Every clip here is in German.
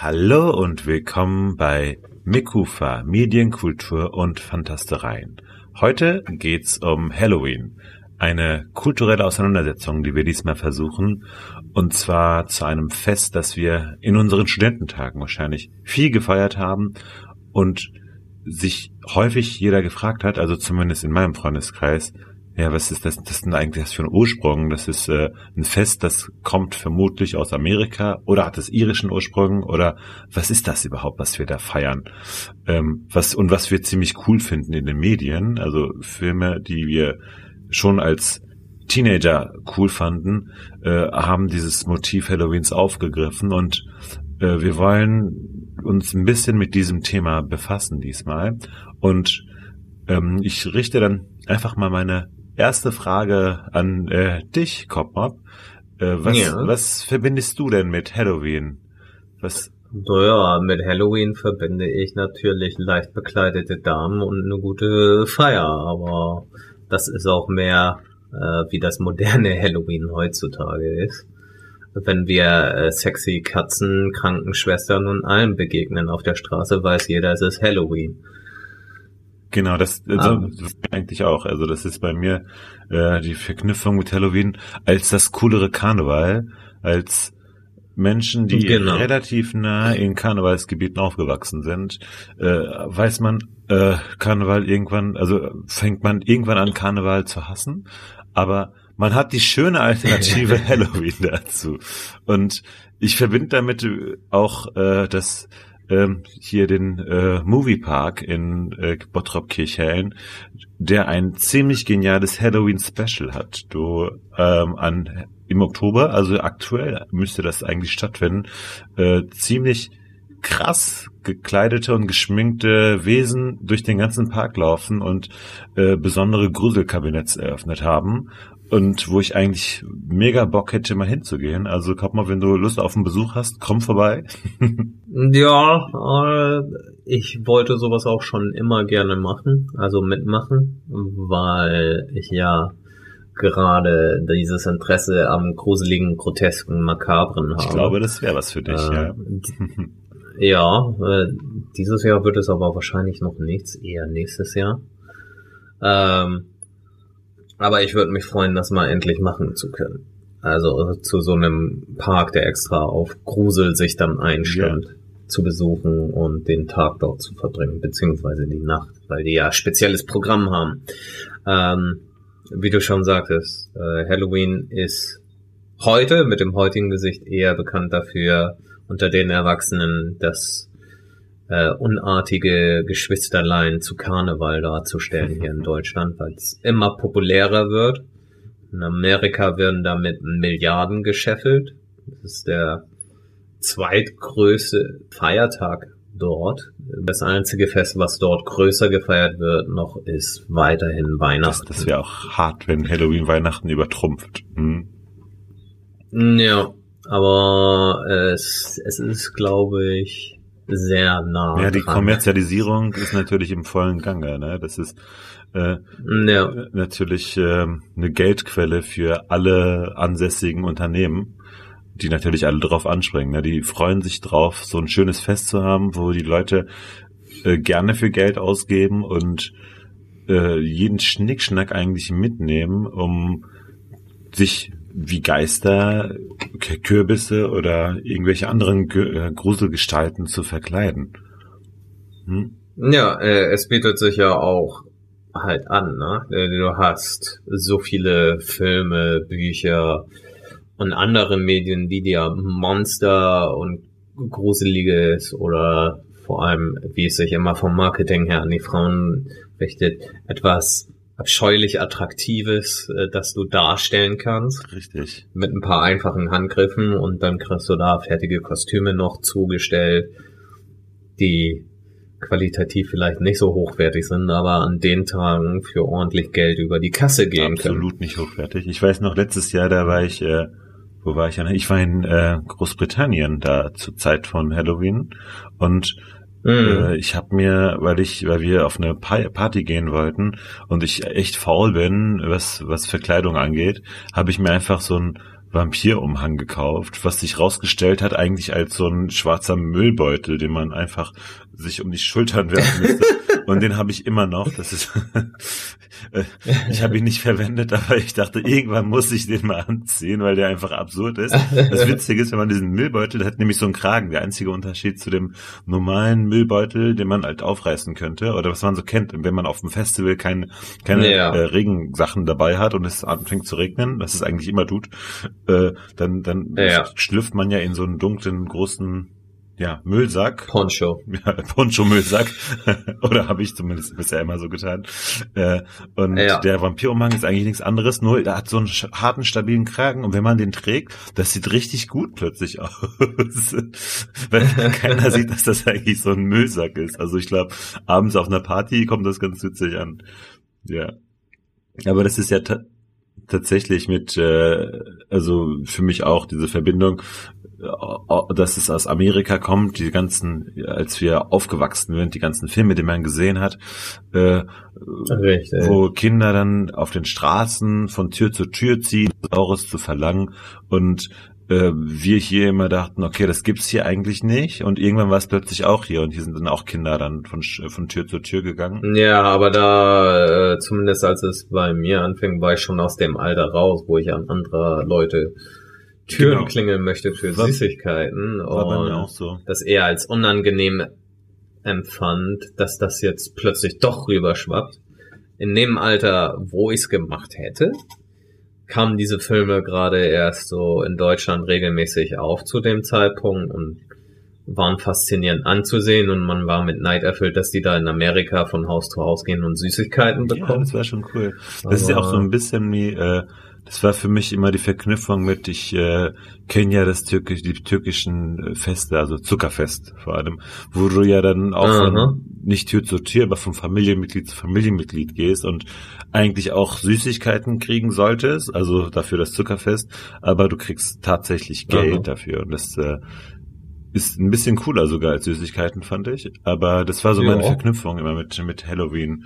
Hallo und willkommen bei Mikufa Medienkultur und Fantastereien. Heute geht's um Halloween, eine kulturelle Auseinandersetzung, die wir diesmal versuchen, und zwar zu einem Fest, das wir in unseren Studententagen wahrscheinlich viel gefeiert haben und sich häufig jeder gefragt hat, also zumindest in meinem Freundeskreis, ja, was ist das, das denn eigentlich das für ein Ursprung? Das ist äh, ein Fest, das kommt vermutlich aus Amerika oder hat es irischen Ursprung oder was ist das überhaupt, was wir da feiern? Ähm, was und was wir ziemlich cool finden in den Medien, also Filme, die wir schon als Teenager cool fanden, äh, haben dieses Motiv Halloweens aufgegriffen und äh, wir wollen uns ein bisschen mit diesem Thema befassen diesmal und ähm, ich richte dann einfach mal meine erste Frage an äh, dich, Kopmop. Äh, was, ja. was verbindest du denn mit Halloween? Was? Naja, mit Halloween verbinde ich natürlich leicht bekleidete Damen und eine gute Feier, aber das ist auch mehr äh, wie das moderne Halloween heutzutage ist. Wenn wir äh, sexy Katzen, Krankenschwestern und allem begegnen auf der Straße, weiß jeder, es ist Halloween. Genau, das, ah. das eigentlich auch. Also das ist bei mir äh, die Verknüpfung mit Halloween als das coolere Karneval, als Menschen, die genau. relativ nah in Karnevalsgebieten aufgewachsen sind, äh, weiß man, äh, Karneval irgendwann, also fängt man irgendwann an, Karneval zu hassen, aber man hat die schöne Alternative Halloween dazu. Und ich verbinde damit auch äh, das ähm, hier den äh, Moviepark in äh, Bottrop Kirchhellen, der ein ziemlich geniales Halloween Special hat. Du ähm, an im Oktober, also aktuell müsste das eigentlich stattfinden, äh, ziemlich krass gekleidete und geschminkte Wesen durch den ganzen Park laufen und äh, besondere Gruselkabinetts eröffnet haben und wo ich eigentlich mega Bock hätte, mal hinzugehen. Also komm mal, wenn du Lust auf einen Besuch hast, komm vorbei. ja, äh, ich wollte sowas auch schon immer gerne machen, also mitmachen, weil ich ja gerade dieses Interesse am gruseligen, grotesken, makabren habe. Ich glaube, das wäre was für dich, äh, ja. ja, äh, dieses Jahr wird es aber wahrscheinlich noch nichts, eher nächstes Jahr. Ähm, aber ich würde mich freuen, das mal endlich machen zu können. Also zu so einem Park, der extra auf Grusel sich dann einstimmt, ja. zu besuchen und den Tag dort zu verbringen, beziehungsweise die Nacht, weil die ja spezielles Programm haben. Ähm, wie du schon sagtest, äh, Halloween ist heute mit dem heutigen Gesicht eher bekannt dafür, unter den Erwachsenen das äh, unartige Geschwisterlein zu Karneval darzustellen hier in Deutschland, weil es immer populärer wird. In Amerika werden damit Milliarden gescheffelt. Das ist der zweitgrößte Feiertag dort. Das einzige Fest, was dort größer gefeiert wird, noch ist weiterhin Weihnachten. Das, das wäre auch hart, wenn Halloween Weihnachten übertrumpft. Hm? Ja, aber es, es ist, glaube ich, sehr nah. Ja, die dran. Kommerzialisierung ist natürlich im vollen Gange. Ne? Das ist äh, ja. natürlich äh, eine Geldquelle für alle ansässigen Unternehmen, die natürlich alle drauf anspringen. Ne? Die freuen sich drauf, so ein schönes Fest zu haben, wo die Leute äh, gerne für Geld ausgeben und äh, jeden Schnickschnack eigentlich mitnehmen, um sich wie Geister, Kürbisse oder irgendwelche anderen äh, Gruselgestalten zu verkleiden. Hm? Ja, äh, es bietet sich ja auch halt an, ne? Äh, du hast so viele Filme, Bücher und andere Medien, die dir Monster und Gruseliges oder vor allem, wie es sich immer vom Marketing her an die Frauen richtet, etwas abscheulich Attraktives, äh, das du darstellen kannst. Richtig. Mit ein paar einfachen Handgriffen und dann kriegst du da fertige Kostüme noch zugestellt, die qualitativ vielleicht nicht so hochwertig sind, aber an den Tagen für ordentlich Geld über die Kasse gehen Absolut können. Absolut nicht hochwertig. Ich weiß noch, letztes Jahr, da war ich, äh, wo war ich? Ich war in äh, Großbritannien da zur Zeit von Halloween und Mhm. Äh, ich habe mir, weil ich, weil wir auf eine Party gehen wollten und ich echt faul bin, was was Verkleidung angeht, habe ich mir einfach so ein Vampirumhang gekauft, was sich rausgestellt hat eigentlich als so ein schwarzer Müllbeutel, den man einfach sich um die Schultern werfen müsste. Und den habe ich immer noch. Das ist, äh, ich habe ihn nicht verwendet, aber ich dachte, irgendwann muss ich den mal anziehen, weil der einfach absurd ist. Das Witzige ist, wenn man diesen Müllbeutel, der hat nämlich so einen Kragen. Der einzige Unterschied zu dem normalen Müllbeutel, den man halt aufreißen könnte oder was man so kennt, wenn man auf dem Festival keine, keine ja. äh, Regensachen dabei hat und es anfängt zu regnen, was es eigentlich immer tut, äh, dann, dann ja. schlüpft man ja in so einen dunklen, großen ja, Müllsack. Poncho. Ja, Poncho-Müllsack. Oder habe ich zumindest bisher immer so getan. Äh, und ja. der Vampirumhang ist eigentlich nichts anderes, nur er hat so einen harten, stabilen Kragen und wenn man den trägt, das sieht richtig gut plötzlich aus. Weil keiner sieht, dass das eigentlich so ein Müllsack ist. Also ich glaube, abends auf einer Party kommt das ganz witzig an. Ja. Aber das ist ja tatsächlich mit, äh, also für mich auch diese Verbindung dass es aus Amerika kommt, die ganzen, als wir aufgewachsen sind, die ganzen Filme, die man gesehen hat, äh, Richtig. wo Kinder dann auf den Straßen von Tür zu Tür ziehen, Saures zu verlangen und äh, wir hier immer dachten, okay, das gibt's hier eigentlich nicht und irgendwann war es plötzlich auch hier und hier sind dann auch Kinder dann von, von Tür zu Tür gegangen. Ja, aber da, äh, zumindest als es bei mir anfing, war ich schon aus dem Alter raus, wo ich an andere Leute Türen genau. klingeln möchte für war, Süßigkeiten war und auch so. das eher als unangenehm empfand, dass das jetzt plötzlich doch rüberschwappt. In dem Alter, wo ich es gemacht hätte, kamen diese Filme gerade erst so in Deutschland regelmäßig auf zu dem Zeitpunkt und waren faszinierend anzusehen und man war mit Neid erfüllt, dass die da in Amerika von Haus zu Haus gehen und Süßigkeiten bekommen. Ja, das war schon cool. Das Aber ist ja auch so ein bisschen wie äh, das war für mich immer die Verknüpfung mit, ich äh, kenne ja das türkisch, die türkischen äh, Feste, also Zuckerfest vor allem, wo du ja dann auch von, nicht Tür zu Tür, aber von Familienmitglied zu Familienmitglied gehst und eigentlich auch Süßigkeiten kriegen solltest, also dafür das Zuckerfest, aber du kriegst tatsächlich Geld Aha. dafür und das äh, ist ein bisschen cooler sogar als Süßigkeiten, fand ich. Aber das war so ja. meine Verknüpfung immer mit, mit Halloween.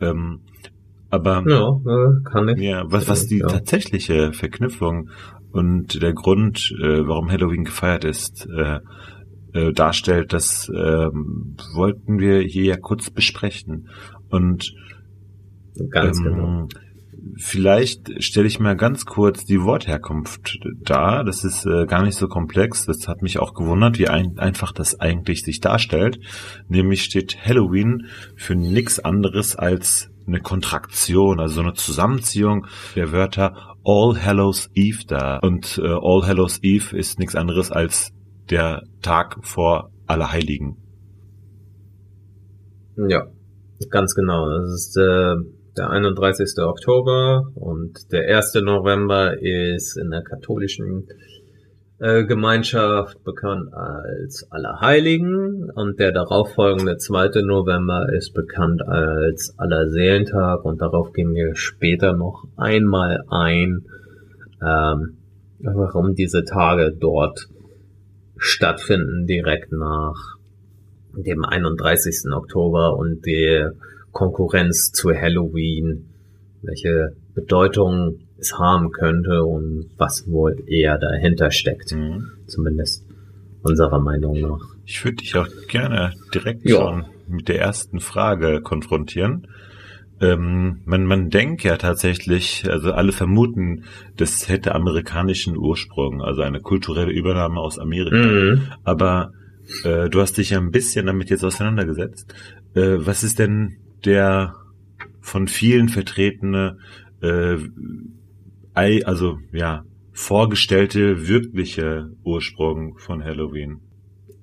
Ähm, aber ja, äh, kann ich. Ja, was, was die ja. tatsächliche Verknüpfung und der Grund, äh, warum Halloween gefeiert ist, äh, äh, darstellt, das äh, wollten wir hier ja kurz besprechen. Und ganz ähm, genau. Vielleicht stelle ich mal ganz kurz die Wortherkunft dar. Das ist äh, gar nicht so komplex. Das hat mich auch gewundert, wie ein, einfach das eigentlich sich darstellt. Nämlich steht Halloween für nichts anderes als eine Kontraktion, also so eine Zusammenziehung der Wörter All Hallows Eve da. Und äh, All Hallows Eve ist nichts anderes als der Tag vor Allerheiligen. Ja, ganz genau. Das ist äh, der 31. Oktober und der 1. November ist in der katholischen Gemeinschaft bekannt als Allerheiligen und der darauffolgende 2. November ist bekannt als Allerseelentag und darauf gehen wir später noch einmal ein, ähm, warum diese Tage dort stattfinden, direkt nach dem 31. Oktober und die Konkurrenz zu Halloween, welche Bedeutung es haben könnte und was wohl eher dahinter steckt. Mhm. Zumindest unserer Meinung nach. Ich würde dich auch gerne direkt ja. schon mit der ersten Frage konfrontieren. Ähm, man, man denkt ja tatsächlich, also alle vermuten, das hätte amerikanischen Ursprung, also eine kulturelle Übernahme aus Amerika. Mhm. Aber äh, du hast dich ja ein bisschen damit jetzt auseinandergesetzt. Äh, was ist denn der von vielen vertretene äh, also ja, vorgestellte wirkliche Ursprung von Halloween?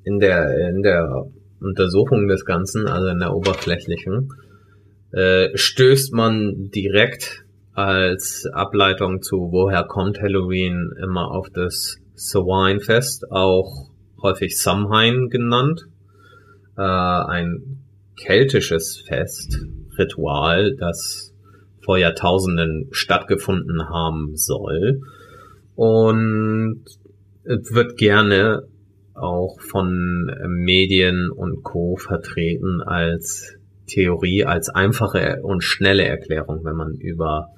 In der, in der Untersuchung des Ganzen, also in der oberflächlichen, äh, stößt man direkt als Ableitung zu woher kommt Halloween immer auf das Samhain-Fest, auch häufig Samhain genannt, äh, ein keltisches Fest, Ritual, das vor Jahrtausenden stattgefunden haben soll. Und wird gerne auch von Medien und Co. vertreten als Theorie, als einfache und schnelle Erklärung, wenn man über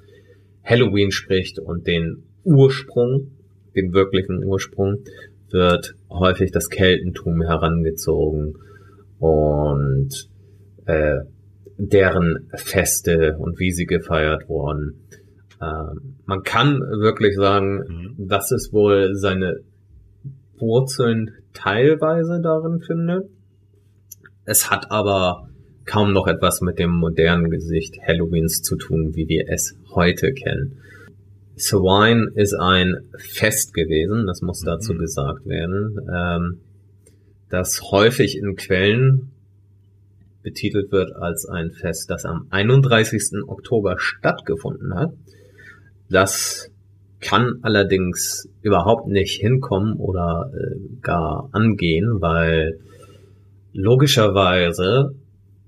Halloween spricht und den Ursprung dem wirklichen Ursprung, wird häufig das Keltentum herangezogen und äh, deren Feste und wie sie gefeiert wurden. Ähm, man kann wirklich sagen, mhm. dass es wohl seine Wurzeln teilweise darin findet. Es hat aber kaum noch etwas mit dem modernen Gesicht Halloweens zu tun, wie wir es heute kennen. Samhain ist ein Fest gewesen, das muss dazu mhm. gesagt werden, ähm, das häufig in Quellen betitelt wird als ein Fest, das am 31. Oktober stattgefunden hat. Das kann allerdings überhaupt nicht hinkommen oder äh, gar angehen, weil logischerweise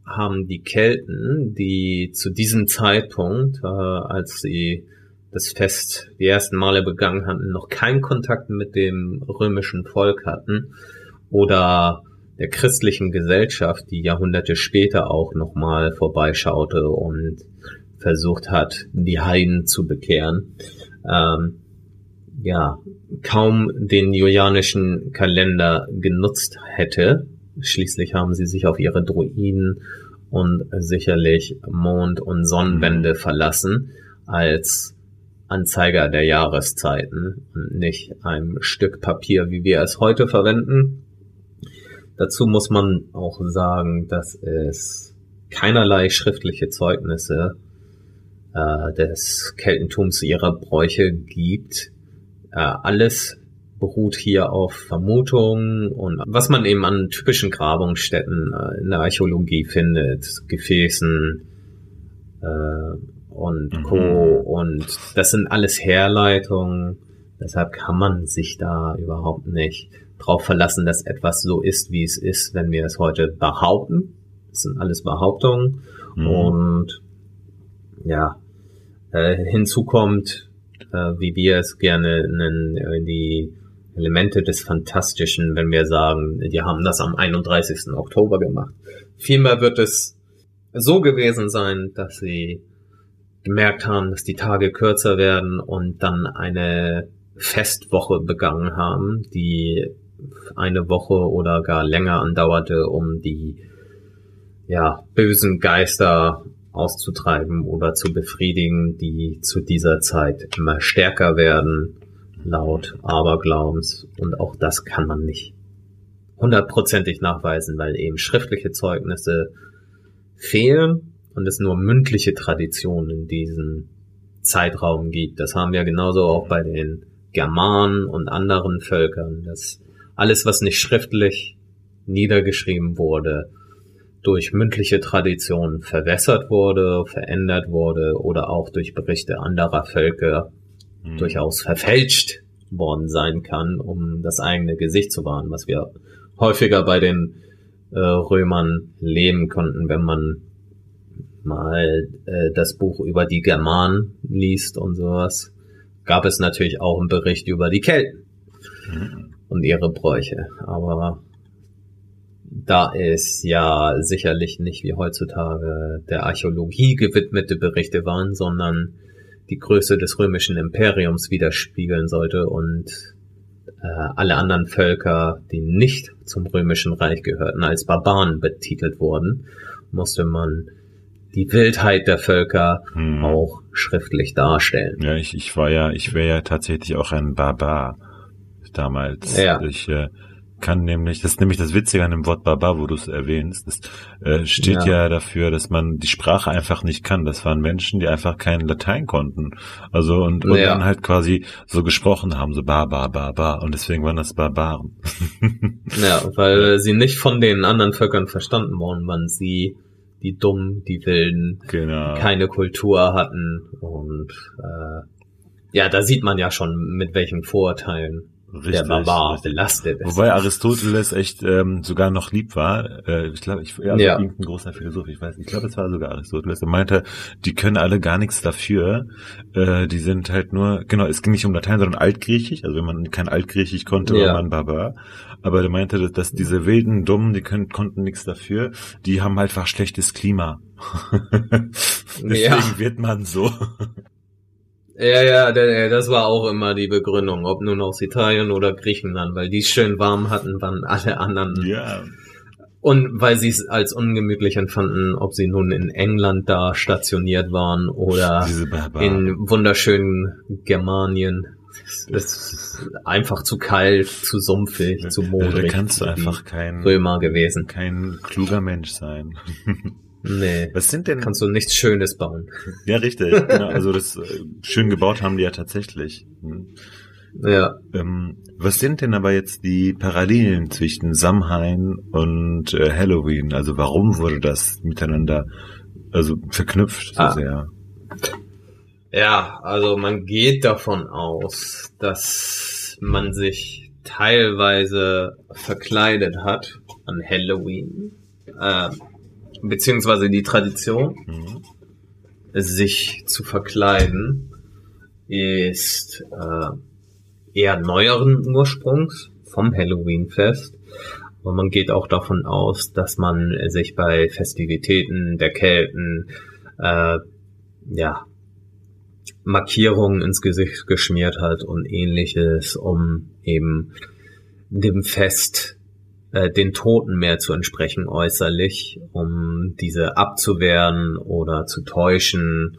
haben die Kelten, die zu diesem Zeitpunkt, äh, als sie das Fest die ersten Male begangen hatten, noch keinen Kontakt mit dem römischen Volk hatten oder der christlichen Gesellschaft, die Jahrhunderte später auch nochmal vorbeischaute und versucht hat, die Heiden zu bekehren, ähm, ja, kaum den julianischen Kalender genutzt hätte. Schließlich haben sie sich auf ihre Druiden und sicherlich Mond- und Sonnenwende verlassen als Anzeiger der Jahreszeiten und nicht ein Stück Papier, wie wir es heute verwenden. Dazu muss man auch sagen, dass es keinerlei schriftliche Zeugnisse äh, des Keltentums ihrer Bräuche gibt. Äh, alles beruht hier auf Vermutungen und was man eben an typischen Grabungsstätten äh, in der Archäologie findet, Gefäßen äh, und mhm. Co. Und das sind alles Herleitungen. Deshalb kann man sich da überhaupt nicht drauf verlassen, dass etwas so ist, wie es ist, wenn wir es heute behaupten. Das sind alles Behauptungen. Mhm. Und ja, äh, hinzu kommt, äh, wie wir es gerne nennen, äh, die Elemente des Fantastischen, wenn wir sagen, die haben das am 31. Oktober gemacht. Vielmehr wird es so gewesen sein, dass sie gemerkt haben, dass die Tage kürzer werden und dann eine Festwoche begangen haben, die eine Woche oder gar länger andauerte, um die ja, bösen Geister auszutreiben oder zu befriedigen, die zu dieser Zeit immer stärker werden, laut Aberglaubens. Und auch das kann man nicht hundertprozentig nachweisen, weil eben schriftliche Zeugnisse fehlen und es nur mündliche Traditionen in diesem Zeitraum gibt. Das haben wir genauso auch bei den Germanen und anderen Völkern, dass alles, was nicht schriftlich niedergeschrieben wurde, durch mündliche Tradition verwässert wurde, verändert wurde oder auch durch Berichte anderer Völker mhm. durchaus verfälscht worden sein kann, um das eigene Gesicht zu wahren, was wir häufiger bei den äh, Römern leben konnten, wenn man mal äh, das Buch über die Germanen liest und sowas, gab es natürlich auch einen Bericht über die Kelten mhm. Und ihre Bräuche. Aber da es ja sicherlich nicht wie heutzutage der Archäologie gewidmete Berichte waren, sondern die Größe des römischen Imperiums widerspiegeln sollte und äh, alle anderen Völker, die nicht zum römischen Reich gehörten, als Barbaren betitelt wurden, musste man die Wildheit der Völker hm. auch schriftlich darstellen. Ja, ich, ich war ja, ich wäre ja tatsächlich auch ein Barbar damals. Ja. Ich äh, kann nämlich, das ist nämlich das Witzige an dem Wort Barbar, wo du es erwähnst, das äh, steht ja. ja. dafür, dass man die Sprache einfach nicht kann. Das waren Menschen, die einfach kein Latein konnten. Also und, und ja. dann halt quasi so gesprochen haben, so Barbar, Barbar. Und deswegen waren das Barbaren. ja, weil sie nicht von den anderen Völkern verstanden worden waren. Sie die Dummen, die Wilden, genau. die keine Kultur hatten. Und äh, ja, da sieht man ja schon, mit welchen Vorurteilen Richtig, der Barbar belastet ist. Wobei Aristoteles echt ähm, sogar noch lieb war. Äh, ich glaube, ich also ja. irgendein großer Philosoph, ich weiß, ich glaube, es war sogar Aristoteles. Er meinte, die können alle gar nichts dafür. Äh, die sind halt nur, genau, es ging nicht um Latein, sondern Altgriechisch. Also wenn man kein Altgriechisch konnte, ja. war man Barbar. Aber er meinte, dass, dass diese wilden Dummen, die können, konnten nichts dafür. Die haben halt einfach schlechtes Klima. Deswegen ja. wird man so. Ja, ja, das war auch immer die Begründung, ob nun aus Italien oder Griechenland, weil die schön warm hatten, waren alle anderen. Ja. Und weil sie es als ungemütlich empfanden, ob sie nun in England da stationiert waren oder in wunderschönen Germanien. Es ist einfach zu kalt, zu sumpfig, zu modrig. Da kannst du einfach kein Römer gewesen. Kein kluger Mensch sein. Nee. Was sind denn? Kannst du nichts Schönes bauen. Ja, richtig. Genau. Also das äh, schön gebaut haben die ja tatsächlich. Hm. Ja. Ähm, was sind denn aber jetzt die Parallelen zwischen Samhain und äh, Halloween? Also warum wurde das miteinander also verknüpft so ah. sehr? Ja, also man geht davon aus, dass man sich teilweise verkleidet hat an Halloween. Äh, beziehungsweise die Tradition, mhm. sich zu verkleiden, ist äh, eher neueren Ursprungs vom Halloween-Fest. Und man geht auch davon aus, dass man sich bei Festivitäten der Kelten äh, ja Markierungen ins Gesicht geschmiert hat und ähnliches, um eben dem Fest äh, den Toten mehr zu entsprechen äußerlich, um diese abzuwehren oder zu täuschen.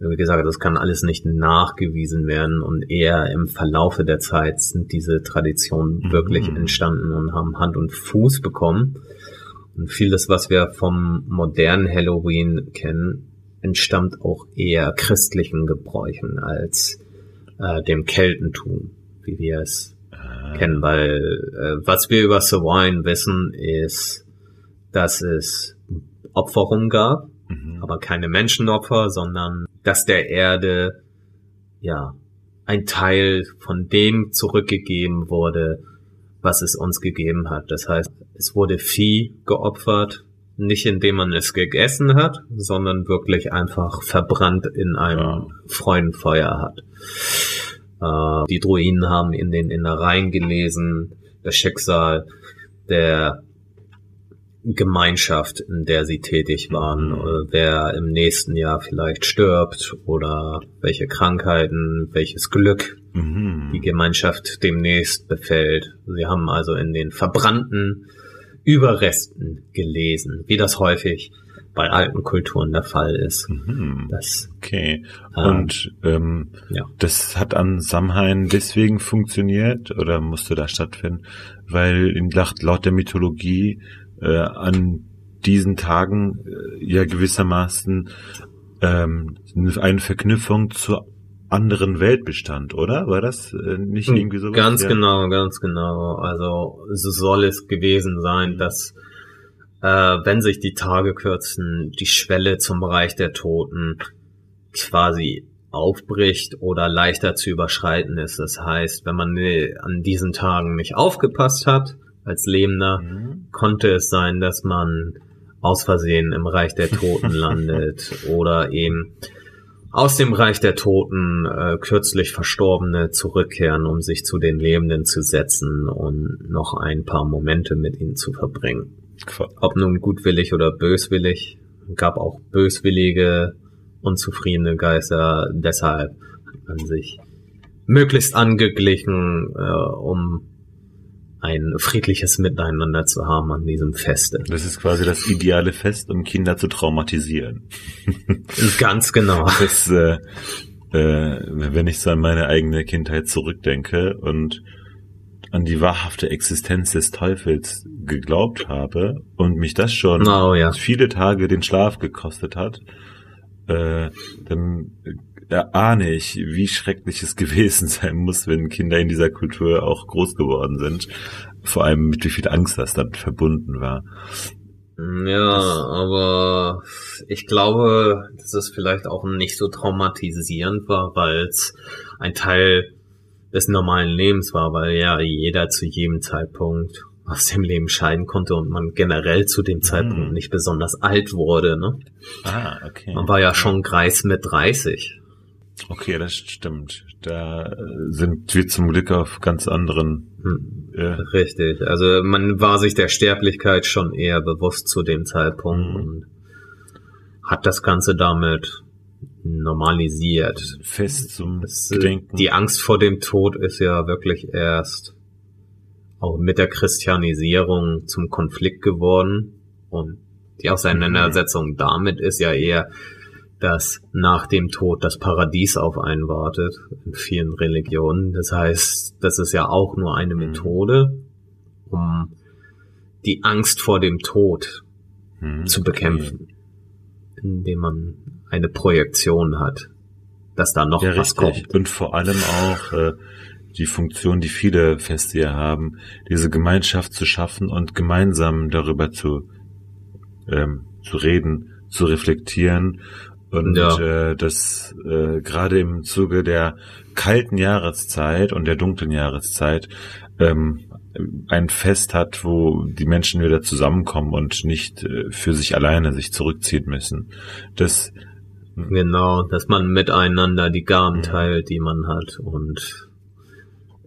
Wie gesagt, das kann alles nicht nachgewiesen werden und eher im Verlaufe der Zeit sind diese Traditionen mhm. wirklich entstanden und haben Hand und Fuß bekommen. Und vieles, was wir vom modernen Halloween kennen, entstammt auch eher christlichen Gebräuchen als äh, dem Keltentum, wie wir es kennen, weil äh, was wir über Sawine wissen, ist, dass es Opferungen gab, mhm. aber keine Menschenopfer, sondern dass der Erde ja ein Teil von dem zurückgegeben wurde, was es uns gegeben hat. Das heißt, es wurde Vieh geopfert, nicht indem man es gegessen hat, sondern wirklich einfach verbrannt in einem ja. Freudenfeuer hat. Äh, die Druiden haben in den Innereien gelesen, das Schicksal der Gemeinschaft, in der sie tätig waren, mhm. Äh, wer im nächsten Jahr vielleicht stirbt oder welche Krankheiten, welches Glück mhm. die Gemeinschaft demnächst befällt. Sie haben also in den verbrannten Überresten gelesen, wie das häufig bei alten Kulturen der Fall ist. Mhm. Das, okay. Und ähm, ja. das hat an Samhain deswegen funktioniert oder musste da stattfinden, weil in, laut der Mythologie äh, an diesen Tagen äh, ja gewissermaßen ähm, eine Verknüpfung zur anderen Welt bestand, oder? War das äh, nicht hm, irgendwie so? Ganz ja? genau, ganz genau. Also so soll es gewesen sein, dass äh, wenn sich die Tage kürzen, die Schwelle zum Bereich der Toten quasi aufbricht oder leichter zu überschreiten ist. Das heißt, wenn man an diesen Tagen nicht aufgepasst hat als Lebender, mhm. konnte es sein, dass man aus Versehen im Reich der Toten landet oder eben aus dem Reich der Toten äh, kürzlich Verstorbene zurückkehren, um sich zu den Lebenden zu setzen und noch ein paar Momente mit ihnen zu verbringen. Ob nun gutwillig oder böswillig, gab auch böswillige, unzufriedene Geister. Deshalb hat man sich möglichst angeglichen, äh, um ein friedliches Miteinander zu haben an diesem Feste. Das ist quasi das ideale Fest, um Kinder zu traumatisieren. Ganz genau. Das, äh, äh, wenn ich so an meine eigene Kindheit zurückdenke und an die wahrhafte Existenz des Teufels geglaubt habe und mich das schon oh, ja. viele Tage den Schlaf gekostet hat, äh, dann erahne ich, wie schrecklich es gewesen sein muss, wenn Kinder in dieser Kultur auch groß geworden sind. Vor allem mit wie viel Angst das damit verbunden war. Ja, das, aber ich glaube, dass es vielleicht auch nicht so traumatisierend war, weil es ein Teil des normalen Lebens war, weil ja jeder zu jedem Zeitpunkt aus dem Leben scheiden konnte und man generell zu dem Zeitpunkt hm. nicht besonders alt wurde. Ne? Ah, okay. Man war ja schon Greis mit 30. Okay, das stimmt. Da sind wir zum Glück auf ganz anderen. Hm. Ja. Richtig. Also man war sich der Sterblichkeit schon eher bewusst zu dem Zeitpunkt hm. und hat das Ganze damit normalisiert. Fest zum Das, äh, Gedenken. Die Angst vor dem Tod ist ja wirklich erst auch mit der Christianisierung zum Konflikt geworden. Und die Auseinandersetzung damit ist ja eher, dass nach dem Tod das Paradies auf einen wartet in vielen Religionen. Das heißt, das ist ja auch nur eine Mhm. Methode, um die Angst vor dem Tod Hm, zu bekämpfen, indem man eine Projektion hat, dass da noch Ja, was richtig. kommt. Und vor allem auch äh, die Funktion, die viele Feste hier haben, diese Gemeinschaft zu schaffen und gemeinsam darüber zu, ähm, zu reden, zu reflektieren. Und Ja. äh, das äh, gerade im Zuge der kalten Jahreszeit und der dunklen Jahreszeit ähm, ein Fest hat, wo die Menschen wieder zusammenkommen und nicht äh, für sich alleine sich zurückziehen müssen. Das Genau, dass man miteinander die Gaben teilt, die man hat und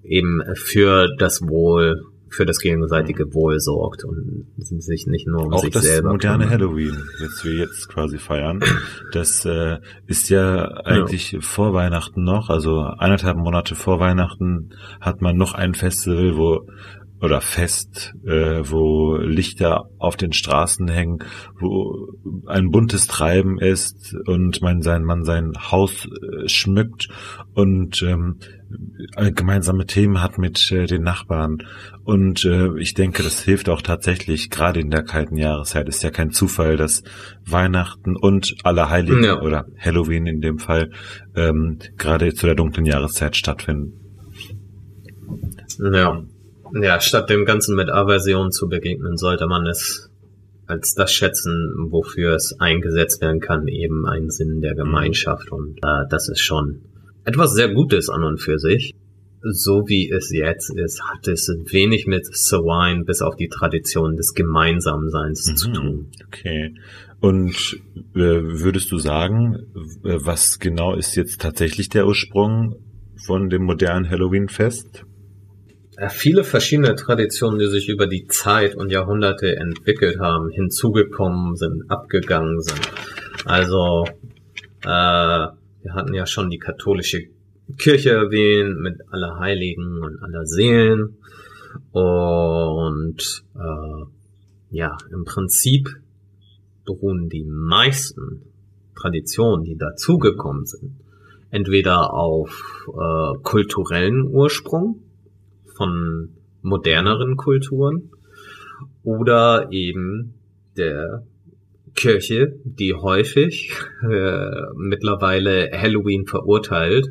eben für das Wohl, für das gegenseitige Wohl sorgt und sich nicht nur um auch sich das selber moderne kümmert. Halloween, das wir jetzt quasi feiern, das äh, ist ja eigentlich vor Weihnachten noch, also eineinhalb Monate vor Weihnachten hat man noch ein Festival, wo oder Fest, äh, wo Lichter auf den Straßen hängen, wo ein buntes Treiben ist und man sein man sein Haus äh, schmückt und ähm, äh, gemeinsame Themen hat mit äh, den Nachbarn und äh, ich denke, das hilft auch tatsächlich, gerade in der kalten Jahreszeit. Ist ja kein Zufall, dass Weihnachten und Allerheiligen Ja. oder Halloween in dem Fall ähm, gerade zu der dunklen Jahreszeit stattfinden. Ja. Ja, statt dem Ganzen mit Aversion zu begegnen, sollte man es als das schätzen, wofür es eingesetzt werden kann, eben ein Sinn der Gemeinschaft. Und äh, das ist schon etwas sehr Gutes an und für sich. So wie es jetzt ist, hat es wenig mit Sawine bis auf die Tradition des Gemeinsamseins zu Mhm. tun. Okay. Und äh, würdest du sagen, äh, was genau ist jetzt tatsächlich der Ursprung von dem modernen Halloween-Fest? Ja, viele verschiedene Traditionen, die sich über die Zeit und Jahrhunderte entwickelt haben, hinzugekommen sind, abgegangen sind. Also äh, wir hatten ja schon die katholische Kirche erwähnt mit aller Heiligen und aller Seelen. Und äh, ja, im Prinzip beruhen die meisten Traditionen, die dazugekommen sind, entweder auf äh, kulturellen Ursprung, von moderneren Kulturen oder eben der Kirche, die häufig äh, mittlerweile Halloween verurteilt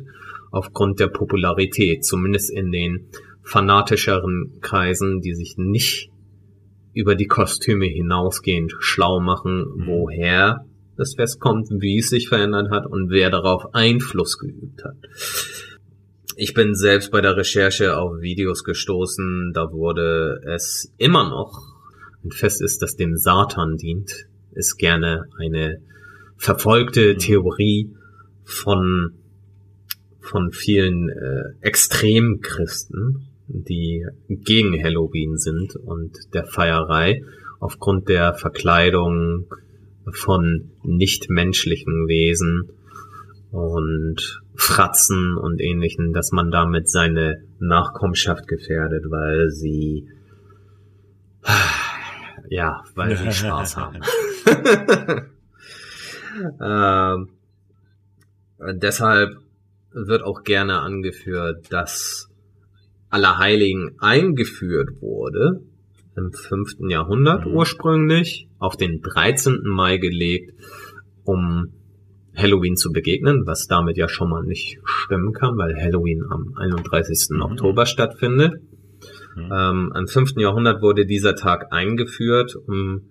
aufgrund der Popularität, zumindest in den fanatischeren Kreisen, die sich nicht über die Kostüme hinausgehend schlau machen, Mhm. woher das Fest kommt, wie es sich verändert hat und wer darauf Einfluss geübt hat. Ich bin selbst bei der Recherche auf Videos gestoßen, da wurde es immer noch ein Fest ist, das dem Satan dient, ist gerne eine verfolgte Mhm. Theorie von von vielen äh, Extremchristen, die gegen Halloween sind und der Feierei aufgrund der Verkleidung von nichtmenschlichen Wesen und Fratzen und ähnlichen, dass man damit seine Nachkommenschaft gefährdet, weil sie ja, weil sie Spaß haben. ähm, deshalb wird auch gerne angeführt, dass Allerheiligen eingeführt wurde im 5. Jahrhundert Mhm. ursprünglich, auf den 13. Mai gelegt, um Halloween zu begegnen, was damit ja schon mal nicht stimmen kann, weil Halloween am 31. Mhm. Oktober stattfindet. Mhm. Ähm, Im 5. Jahrhundert wurde dieser Tag eingeführt, um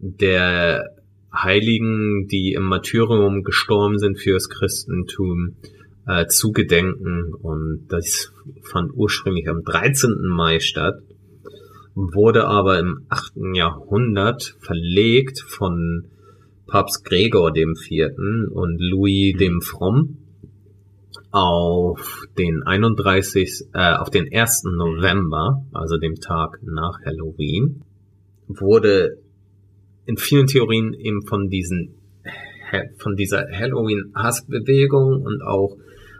der Heiligen, die im Martyrium gestorben sind fürs Christentum, äh, zu gedenken. Und das fand ursprünglich am 13. Mai statt, wurde aber im 8. Jahrhundert verlegt von Papst Gregor dem Vierten und Louis Mhm. dem Fromm auf den 31. Äh, auf den 1. November, also dem Tag nach Halloween, wurde in vielen Theorien eben von diesen von dieser Halloween-Hassbewegung und auch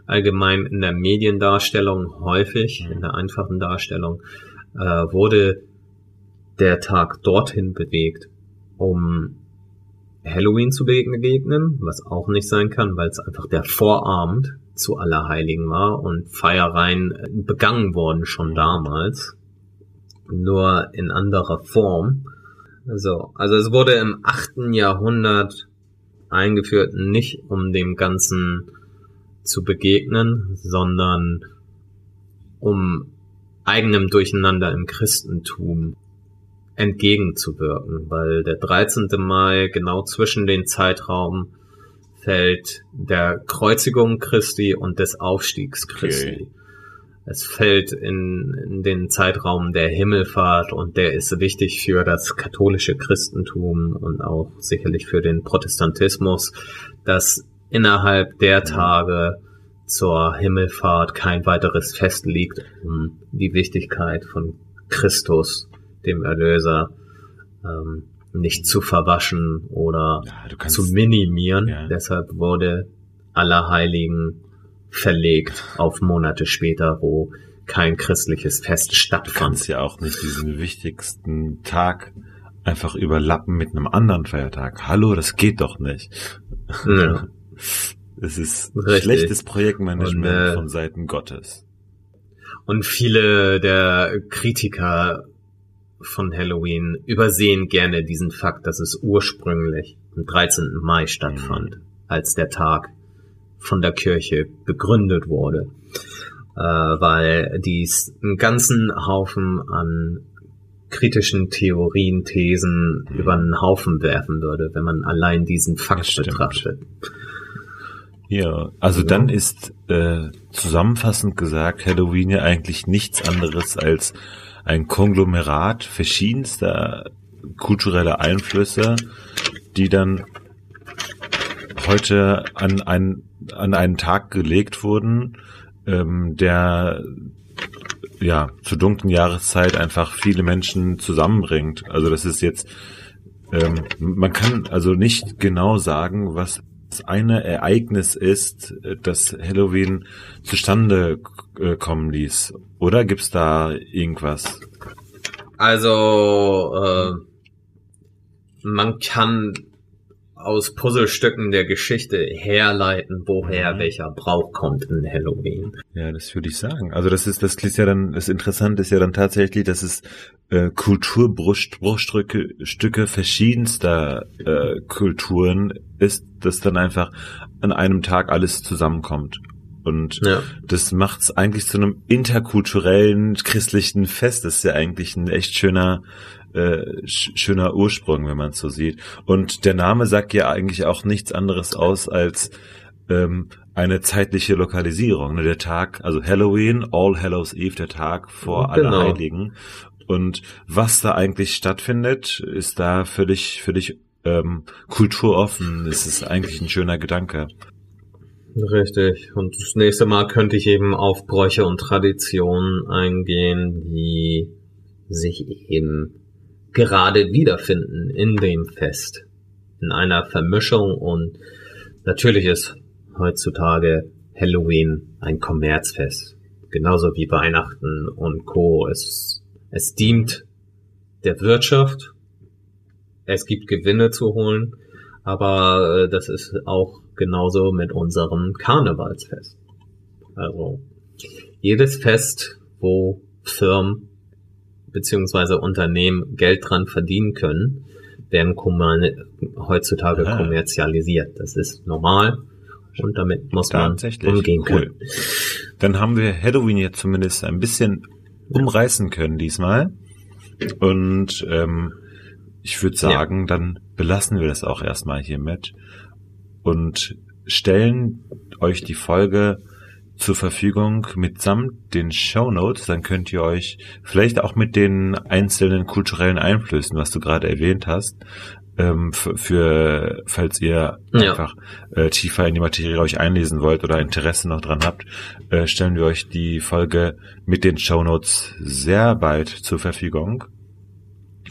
allgemein in der Mediendarstellung häufig, mhm. in der einfachen Darstellung, äh, wurde der Tag dorthin bewegt, um Halloween zu begegnen, was auch nicht sein kann, weil es einfach der Vorabend zu Allerheiligen war und Feiereien begangen worden schon damals, nur in anderer Form. So, also es wurde im achten Jahrhundert eingeführt, nicht um dem Ganzen zu begegnen, sondern um eigenem Durcheinander im Christentum entgegenzuwirken, weil der 13. Mai genau zwischen den Zeitraum fällt der Kreuzigung Christi und des Aufstiegs Christi. Okay. Es fällt in, in den Zeitraum der Himmelfahrt und der ist wichtig für das katholische Christentum und auch sicherlich für den Protestantismus, dass innerhalb der mhm. Tage zur Himmelfahrt kein weiteres Fest liegt, um die Wichtigkeit von Christus dem Erlöser ähm, nicht zu verwaschen oder ja, zu minimieren. Ja. Deshalb wurde Allerheiligen verlegt auf Monate später, wo kein christliches Fest stattfand. Du kannst ja auch nicht diesen wichtigsten Tag einfach überlappen mit einem anderen Feiertag. Hallo, das geht doch nicht. Ja. Es ist Richtig. schlechtes Projektmanagement und, äh, von Seiten Gottes. Und viele der Kritiker von Halloween übersehen gerne diesen Fakt, dass es ursprünglich am 13. Mai stattfand, mhm. als der Tag von der Kirche begründet wurde, äh, weil dies einen ganzen Haufen an kritischen Theorien, Thesen mhm. über einen Haufen werfen würde, wenn man allein diesen Fakt betrachtet. Ja, also ja. dann ist äh, zusammenfassend gesagt Halloween ja eigentlich nichts anderes als ein Konglomerat verschiedenster kultureller Einflüsse, die dann heute an einen, an einen Tag gelegt wurden, ähm, der ja zur dunklen Jahreszeit einfach viele Menschen zusammenbringt. Also das ist jetzt, ähm, man kann also nicht genau sagen, was eine Ereignis ist, das Halloween zustande äh, kommen ließ. Oder gibt's da irgendwas? Also, äh, man kann aus Puzzlestücken der Geschichte herleiten, woher mhm. welcher Brauch kommt in Halloween. Ja, das würde ich sagen. Also das ist, das ist ja dann, das Interessante ist ja dann tatsächlich, dass es äh, Kulturbruchstücke Stücke verschiedenster äh, Kulturen ist, dass dann einfach an einem Tag alles zusammenkommt. Und ja. das macht es eigentlich zu einem interkulturellen christlichen Fest. Das ist ja eigentlich ein echt schöner, äh, schöner Ursprung, wenn man es so sieht. Und der Name sagt ja eigentlich auch nichts anderes aus als ähm, eine zeitliche Lokalisierung. Ne? Der Tag, also Halloween, All Hallows Eve, der Tag vor genau. Allerheiligen. Und was da eigentlich stattfindet, ist da völlig, völlig ähm, kulturoffen. Es ist eigentlich ein schöner Gedanke. Richtig. Und das nächste Mal könnte ich eben auf Bräuche und Traditionen eingehen, die sich eben gerade wiederfinden in dem Fest. In einer Vermischung und natürlich ist heutzutage Halloween ein Kommerzfest. Genauso wie Weihnachten und Co. Es, es dient der Wirtschaft. Es gibt Gewinne zu holen. Aber äh, das ist auch genauso mit unserem Karnevalsfest. Also jedes Fest, wo Firmen beziehungsweise Unternehmen Geld dran verdienen können, werden heutzutage Aha. kommerzialisiert. Das ist normal und damit muss man umgehen können. Cool. Dann haben wir Halloween jetzt zumindest ein bisschen umreißen können diesmal. Und ähm, ich würde sagen, ja. dann belassen wir das auch erstmal hiermit und stellen euch die Folge zur Verfügung mitsamt den Show Notes. Dann könnt ihr euch vielleicht auch mit den einzelnen kulturellen Einflüssen, was du gerade erwähnt hast, ähm, für, falls ihr ja. einfach äh, tiefer in die Materie euch einlesen wollt oder Interesse noch dran habt, äh, stellen wir euch die Folge mit den Show Notes sehr bald zur Verfügung.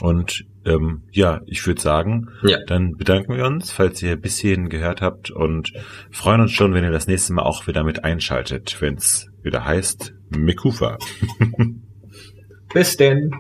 Und ähm, ja, ich würde sagen, Ja. dann bedanken wir uns, falls ihr bis hierhin gehört habt und freuen uns schon, wenn ihr das nächste Mal auch wieder mit einschaltet, wenn es wieder heißt Mikufa. Bis denn.